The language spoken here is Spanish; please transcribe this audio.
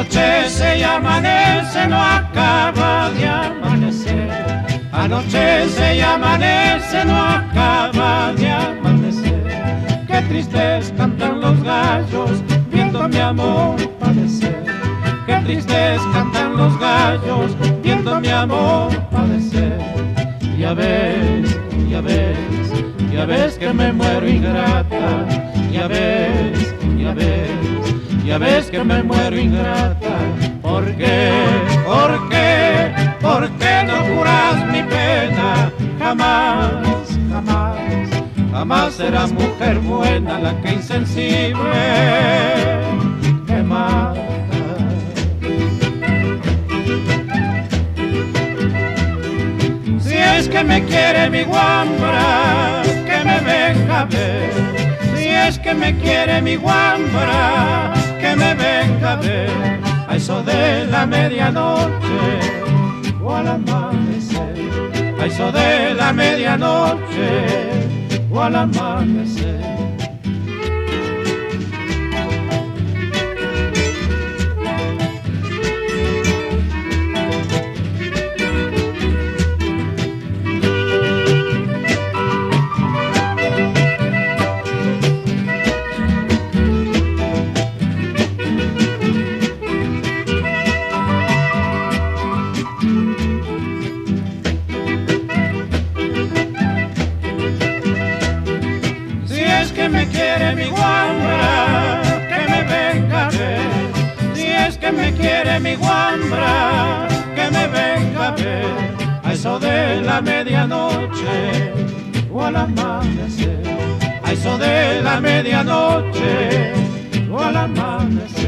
Anochece y amanece, no acaba de amanecer. Anochece y amanece, no acaba de amanecer. Qué tristes cantan los gallos, viendo mi amor padecer. Qué tristes cantan los gallos, viendo mi amor padecer. Ya ves, ya ves, ya ves que me muero ingrata. Ya ves, ya ves ya ves que me muero ingrata. ¿Por qué? ¿Por qué? ¿Por qué no curas mi pena? Jamás, jamás, jamás será mujer buena la que insensible me mata. Si es que me quiere mi guambra, que me venga a ver. Si es que me quiere mi guambra, eso de la medianoche o al amanecer. A eso de la medianoche o al amanecer. Quiere mi guambra, que me venga a ver. A eso de la medianoche o al amanecer. A eso de la medianoche o al amanecer.